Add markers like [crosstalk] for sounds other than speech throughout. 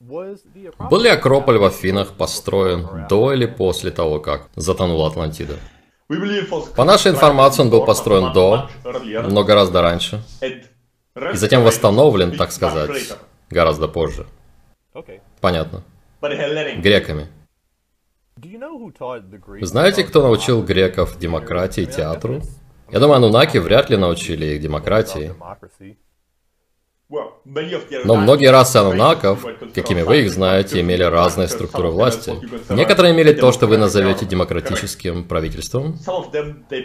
Был ли Акрополь в Афинах построен до или после того, как затонула Атлантида? По нашей информации, он был построен до, но гораздо раньше. И затем восстановлен, так сказать, гораздо позже. Понятно. Греками. Знаете, кто научил греков демократии и театру? Я думаю, анунаки вряд ли научили их демократии. Но многие расы анунаков, какими вы их знаете, имели разные структуры власти. Некоторые имели то, что вы назовете демократическим правительством.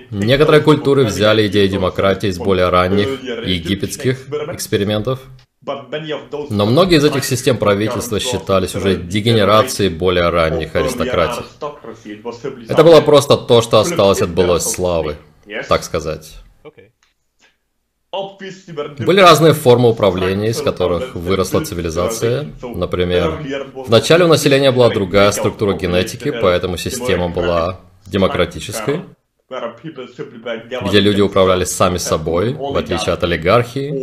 Некоторые культуры взяли идеи демократии из более ранних египетских экспериментов. Но многие из этих систем правительства считались уже дегенерацией более ранних аристократий. Это было просто то, что осталось от былой славы, так сказать. Были разные формы управления, из которых выросла цивилизация. Например, вначале у населения была другая структура генетики, поэтому система была демократической, где люди управляли сами собой, в отличие от олигархии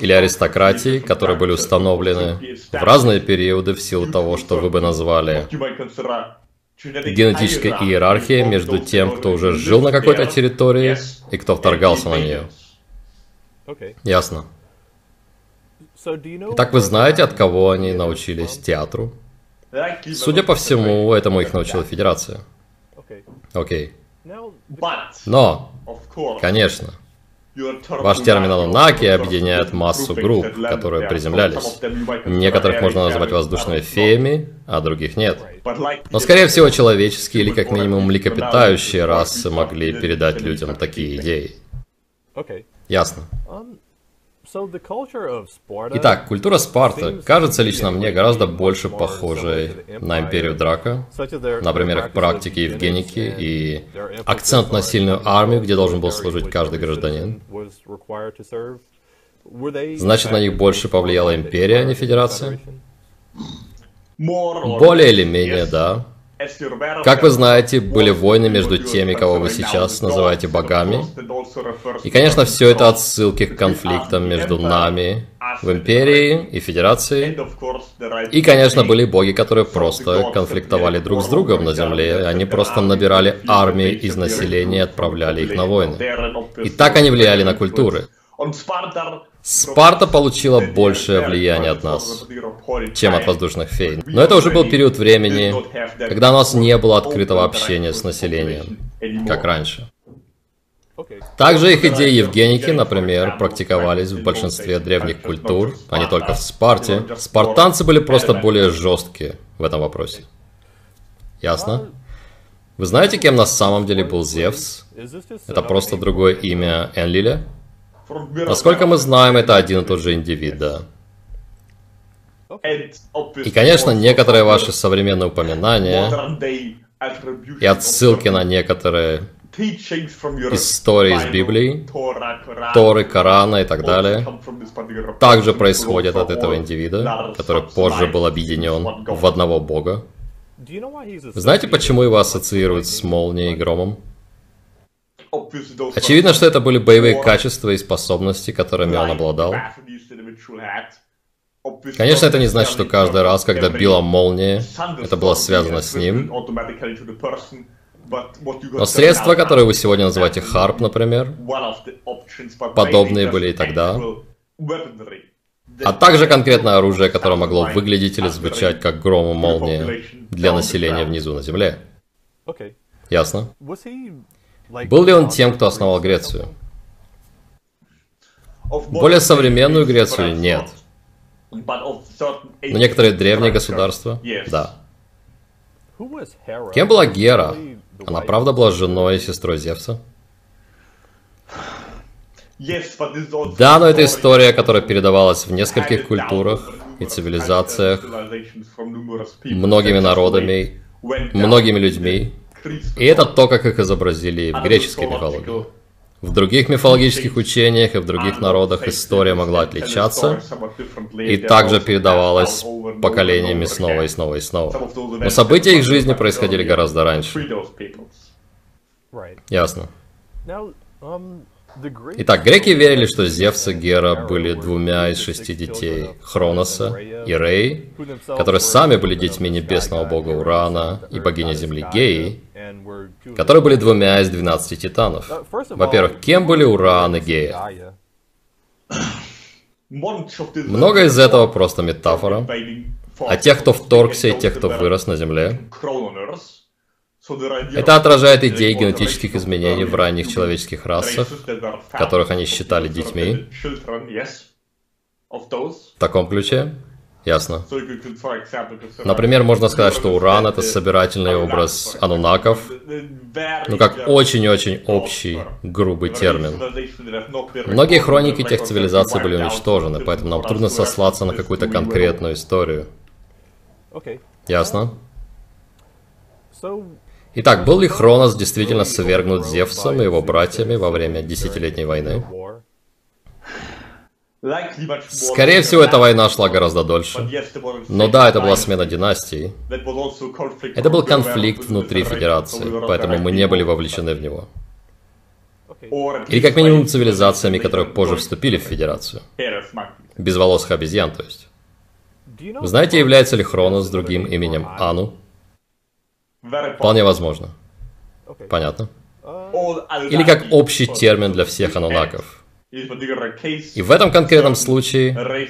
или аристократии, которые были установлены в разные периоды в силу того, что вы бы назвали генетической иерархией между тем, кто уже жил на какой-то территории и кто вторгался на нее. Ясно. Итак, вы знаете, от кого они научились театру? Судя по всему, этому их научила Федерация. Окей. Но, конечно, ваш термин «анунаки» объединяет массу групп, которые приземлялись. Некоторых можно назвать воздушными феями, а других нет. Но, скорее всего, человеческие или как минимум млекопитающие расы могли передать людям такие идеи. Ясно. Итак, культура Спарта кажется лично мне гораздо больше похожей на империю Драка, например, их практики Евгеники и акцент на сильную армию, где должен был служить каждый гражданин. Значит, на них больше повлияла империя, а не федерация? Более или менее, да. Как вы знаете, были войны между теми, кого вы сейчас называете богами. И, конечно, все это отсылки к конфликтам между нами в Империи и Федерации. И, конечно, были боги, которые просто конфликтовали друг с другом на Земле. Они просто набирали армии из населения и отправляли их на войны. И так они влияли на культуры. Спарта получила большее влияние от нас, чем от воздушных фей. Но это уже был период времени, когда у нас не было открытого общения с населением, как раньше. Также их идеи Евгеники, например, практиковались в большинстве древних культур, а не только в Спарте. Спартанцы были просто более жесткие в этом вопросе. Ясно? Вы знаете, кем на самом деле был Зевс? Это просто другое имя Энлиля? Насколько мы знаем, это один и тот же индивид, да. И, конечно, некоторые ваши современные упоминания и отсылки на некоторые истории из Библии, Торы, Корана и так далее, также происходят от этого индивида, который позже был объединен в одного бога. Знаете, почему его ассоциируют с молнией и громом? Очевидно, что это были боевые качества и способности, которыми он обладал. Конечно, это не значит, что каждый раз, когда била молния, это было связано с ним. Но средства, которые вы сегодня называете харп, например, подобные были и тогда. А также конкретное оружие, которое могло выглядеть или звучать как гром и молния для населения внизу на земле. Ясно? Был ли он тем, кто основал Грецию? Более современную Грецию нет. Но некоторые древние государства, да. Кем была Гера? Она правда была женой и сестрой Зевса? Да, но это история, которая передавалась в нескольких культурах и цивилизациях, многими народами, многими людьми. И это то, как их изобразили в греческой мифологии. В других мифологических учениях и в других народах история могла отличаться и также передавалась поколениями снова и снова и снова. Но события их жизни происходили гораздо раньше. Ясно. Итак, греки верили, что Зевс и Гера были двумя из шести детей Хроноса и Рей, которые сами были детьми небесного бога Урана и богини Земли Геи, которые были двумя из двенадцати титанов. Во-первых, кем были Уран и Гея? Много из этого просто метафора. А тех, кто вторгся, и тех, кто вырос на Земле, это отражает идеи генетических изменений в ранних человеческих расах, которых они считали детьми. В таком ключе? Ясно. Например, можно сказать, что Уран — это собирательный образ анунаков, ну как очень-очень общий, грубый термин. Многие хроники тех цивилизаций были уничтожены, поэтому нам трудно сослаться на какую-то конкретную историю. Ясно? Итак, был ли Хронос действительно свергнут Зевсом и его братьями во время Десятилетней войны? Скорее всего, эта война шла гораздо дольше. Но да, это была смена династии. Это был конфликт внутри Федерации, поэтому мы не были вовлечены в него. Или как минимум цивилизациями, которые позже вступили в Федерацию. Безволосых обезьян, то есть. Знаете, является ли Хронос другим именем Ану? Вполне возможно. Понятно. Или как общий термин для всех анунаков. И в этом конкретном случае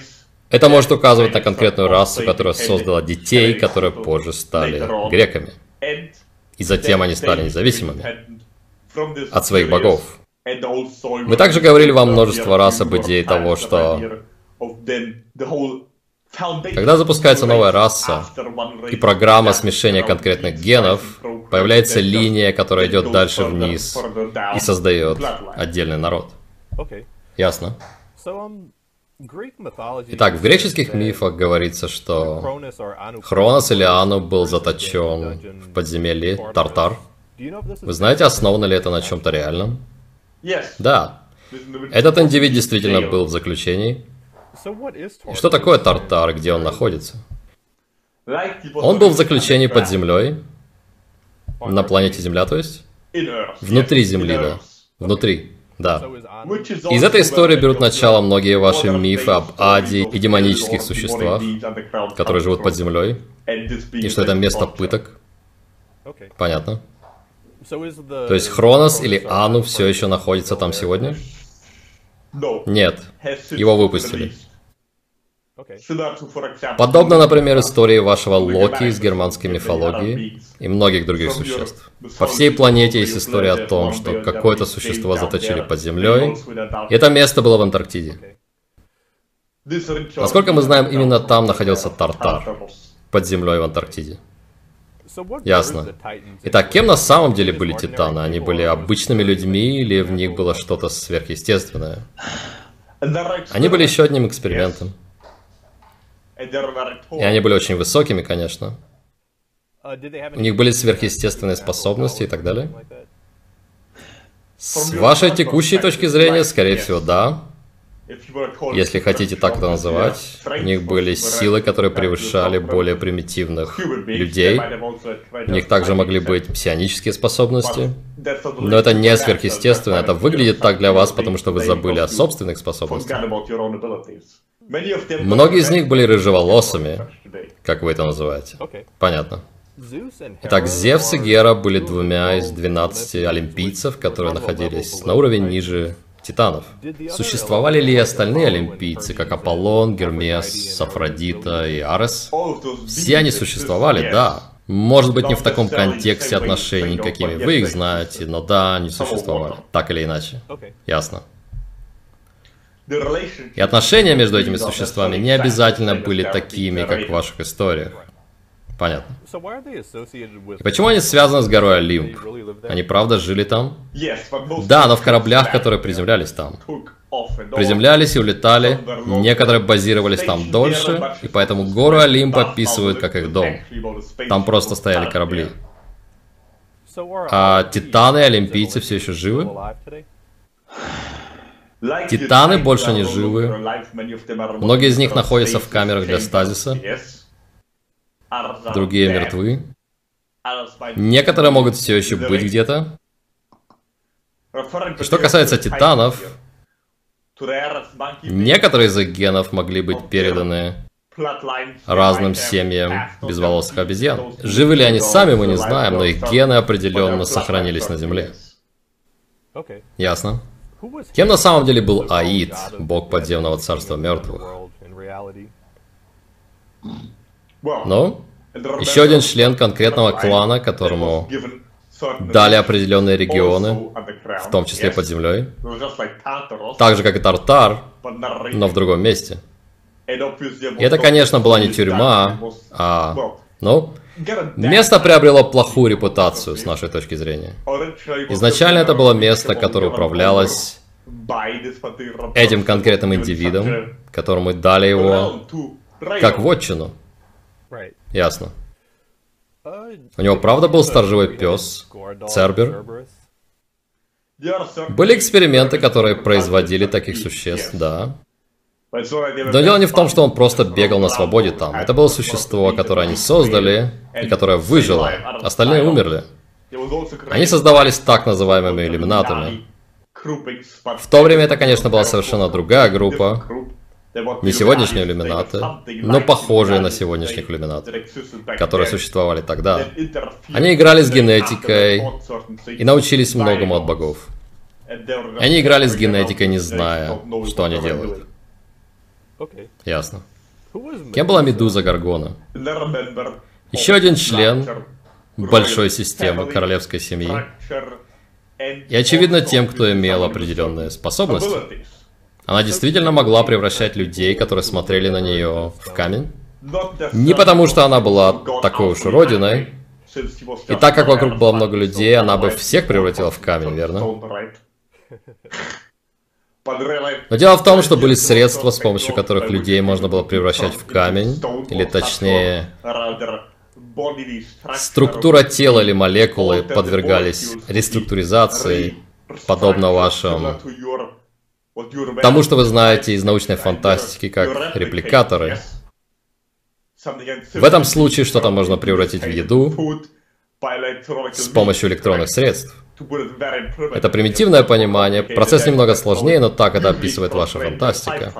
это может указывать на конкретную расу, которая создала детей, которые позже стали греками. И затем они стали независимыми от своих богов. Мы также говорили вам множество раз об идее того, что когда запускается новая раса и программа смешения конкретных генов, появляется линия, которая идет дальше вниз и создает отдельный народ. Ясно? Итак, в греческих мифах говорится, что Хронос или Ану был заточен в подземелье Тартар. Вы знаете, основано ли это на чем-то реальном? Да. Этот индивид действительно был в заключении. И что такое Тартар, где он находится? Он был в заключении под землей, на планете Земля, то есть? Внутри Земли, да. Внутри, да. Из этой истории берут начало многие ваши мифы об аде и демонических существах, которые живут под землей, и что это место пыток. Понятно. То есть Хронос или Ану все еще находится там сегодня? Нет, его выпустили. Подобно, например, истории вашего Локи из германской мифологии и многих других существ. По всей планете есть история о том, что какое-то существо заточили под землей, и это место было в Антарктиде. Насколько мы знаем, именно там находился Тартар, под землей в Антарктиде. Ясно. Итак, кем на самом деле были Титаны? Они были обычными людьми или в них было что-то сверхъестественное? Они были еще одним экспериментом. И они были очень высокими, конечно. У них были сверхъестественные способности и так далее. С вашей текущей точки зрения, скорее всего, да. Если хотите так это называть, у них были силы, которые превышали более примитивных людей. У них также могли быть псионические способности. Но это не сверхъестественно, это выглядит так для вас, потому что вы забыли о собственных способностях. Многие из них были рыжеволосыми, как вы это называете. Понятно. Итак, Зевс и Гера были двумя из 12 олимпийцев, которые находились на уровень ниже титанов. Существовали ли и остальные олимпийцы, как Аполлон, Гермес, Афродита и Арес? Все они существовали, да. Может быть, не в таком контексте отношений, какими вы их знаете, но да, они существовали. Так или иначе. Ясно. И отношения между этими существами не обязательно были такими, как в ваших историях. Понятно. И почему они связаны с горой Олимп? Они правда жили там? Да, но в кораблях, которые приземлялись там. Приземлялись и улетали, некоторые базировались там дольше, и поэтому гору Олимп описывают как их дом. Там просто стояли корабли. А титаны и олимпийцы все еще живы? Титаны больше не живы. Многие из них находятся в камерах для стазиса. Другие мертвы. Некоторые могут все еще быть где-то. Что касается титанов, некоторые из их генов могли быть переданы разным семьям безволосых обезьян. Живы ли они сами, мы не знаем, но их гены определенно сохранились на Земле. Ясно. Кем на самом деле был Аид, бог подземного царства мертвых? Ну, еще один член конкретного клана, которому дали опреленные регионы, в том числе под землей, так же как и Тартар, но в другом месте. И это, конечно, была не тюрьма, а, ну, место приобрело плохую репутацию с нашей точки зрения. Изначально это было место, которое управлялось этим конкретным индивидом, которому дали его как вотчину. Ясно. У него правда был сторожевой пес, Цербер? Были эксперименты, которые производили таких существ, да. Но дело не в том, что он просто бегал на свободе там. Это было существо, которое они создали, и которое выжило. Остальные умерли. Они создавались так называемыми иллюминатами. В то время это, конечно, была совершенно другая группа. Не сегодняшние иллюминаты, но похожие на сегодняшних иллюминатов, которые существовали тогда. Они играли с генетикой и научились многому от богов. Они играли с генетикой, не зная, что они делают. Ясно. Кем была Медуза Гаргона? Еще один член большой системы королевской семьи. И очевидно тем, кто имел определенные способности. Она действительно могла превращать людей, которые смотрели на нее, в камень. Не потому, что она была такой уж уродиной. И так как вокруг было много людей, она бы всех превратила в камень, верно? Но дело в том, что были средства, с помощью которых людей можно было превращать в камень, или точнее, структура тела или молекулы подвергались реструктуризации, подобно вашим тому, что вы знаете из научной фантастики как репликаторы. В этом случае что-то можно превратить в еду с помощью электронных средств. Это примитивное понимание, процесс немного сложнее, но так это описывает ваша фантастика.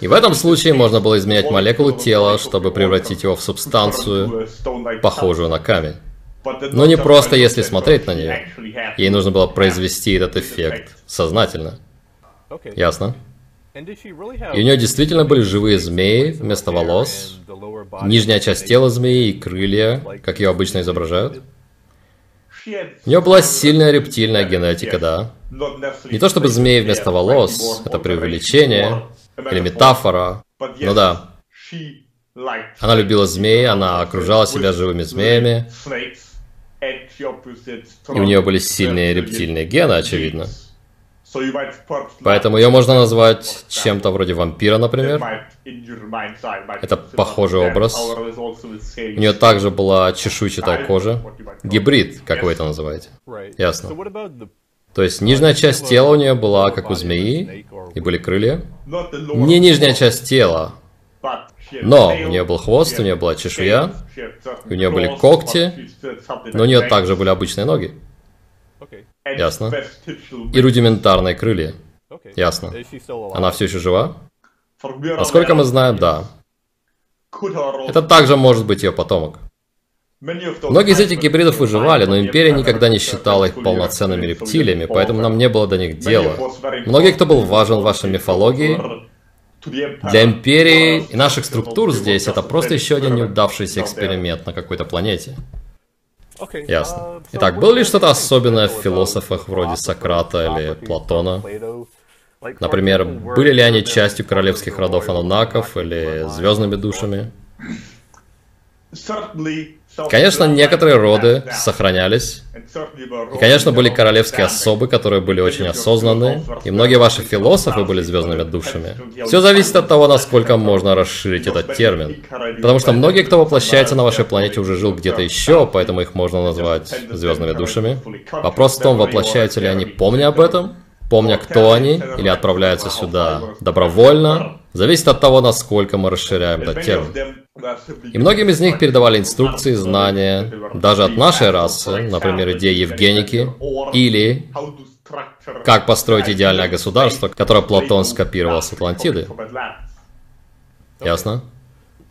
И в этом случае можно было изменять молекулы тела, чтобы превратить его в субстанцию, похожую на камень. Но не просто если смотреть на нее. Ей нужно было произвести этот эффект сознательно. Ясно. И у нее действительно были живые змеи вместо волос, нижняя часть тела змеи и крылья, как ее обычно изображают. У нее была сильная рептильная генетика, да. Не то чтобы змеи вместо волос, это преувеличение или метафора, ну да. Она любила змеи, она окружала себя живыми змеями, и у нее были сильные рептильные гены, очевидно. Поэтому ее можно назвать чем-то вроде вампира, например. Это похожий образ. У нее также была чешуйчатая кожа. Гибрид, как вы это называете. Ясно. То есть нижняя часть тела у нее была как у змеи, и были крылья. Не нижняя часть тела, но у нее был хвост, у нее была чешуя, у нее были когти, но у нее также были обычные ноги. Ясно. И рудиментарные крылья. Ясно. Она все еще жива? Насколько мы знаем, да. Это также может быть ее потомок. Многие из этих гибридов выживали, но Империя никогда не считала их полноценными рептилиями, поэтому нам не было до них дела. Многие, кто был важен в вашей мифологии, для Империи и наших структур здесь это просто еще один неудавшийся эксперимент на какой-то планете. Ясно. Итак, было ли что-то особенное в философах вроде Сократа или Платона? Например, были ли они частью королевских родов анунаков или звездными душами? Конечно, некоторые роды сохранялись. И, конечно, были королевские особы, которые были очень осознанны. И многие ваши философы были звездными душами. Все зависит от того, насколько можно расширить этот термин. Потому что многие, кто воплощается на вашей планете, уже жил где-то еще, поэтому их можно назвать звездными душами. Вопрос в том, воплощаются ли они, помня об этом, помня, кто они, или отправляются сюда добровольно, зависит от того, насколько мы расширяем этот термин. И многим из них передавали инструкции, знания, даже от нашей расы, например, идеи Евгеники, или как построить идеальное государство, которое Платон скопировал с Атлантиды. Ясно?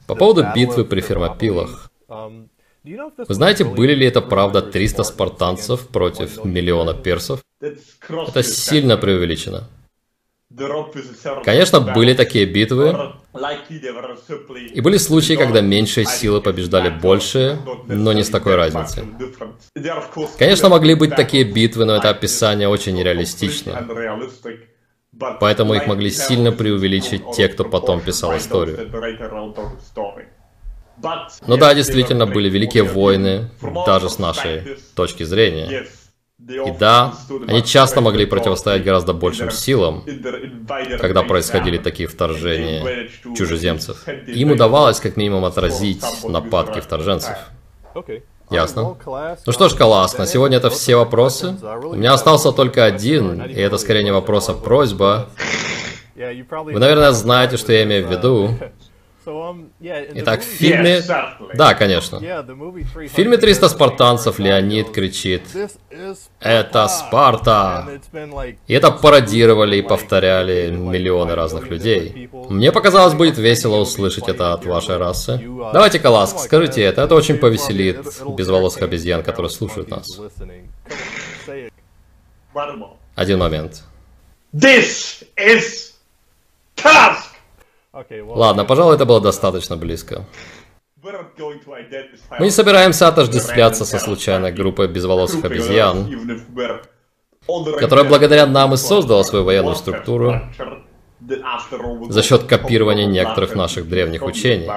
По поводу битвы при Фермопилах. Вы знаете, были ли это правда 300 спартанцев против миллиона персов? Это сильно преувеличено. Конечно, были такие битвы, и были случаи, когда меньшие силы побеждали большие, но не с такой разницей. Конечно, могли быть такие битвы, но это описание очень нереалистично. Поэтому их могли сильно преувеличить те, кто потом писал историю. Ну да, действительно, были великие войны, даже с нашей точки зрения. И да, они часто могли противостоять гораздо большим силам, когда происходили такие вторжения чужеземцев. Им удавалось как минимум отразить нападки вторженцев. Ясно. Ну что ж, Калас, на сегодня это все вопросы. У меня остался только один, и это скорее не вопрос, а просьба. Вы, наверное, знаете, что я имею в виду. [laughs] Um, Итак, в фильме... Да, конечно. В фильме «300 спартанцев» Леонид кричит «Это Спарта!» И это пародировали и повторяли миллионы разных людей. Мне показалось, будет весело услышать это от вашей расы. Давайте, Каласк, скажите это, это очень повеселит безволосых обезьян, которые слушают нас. Один момент. This is task! Ладно, пожалуй, это было достаточно близко. Мы не собираемся отождествляться со случайной группой безволосых обезьян, которая благодаря нам и создала свою военную структуру за счет копирования некоторых наших древних учений.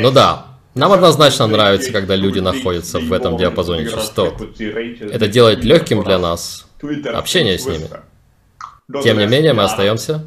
Ну да, нам однозначно нравится, когда люди находятся в этом диапазоне частот. Это делает легким для нас общение с ними. Тем не менее, мы остаемся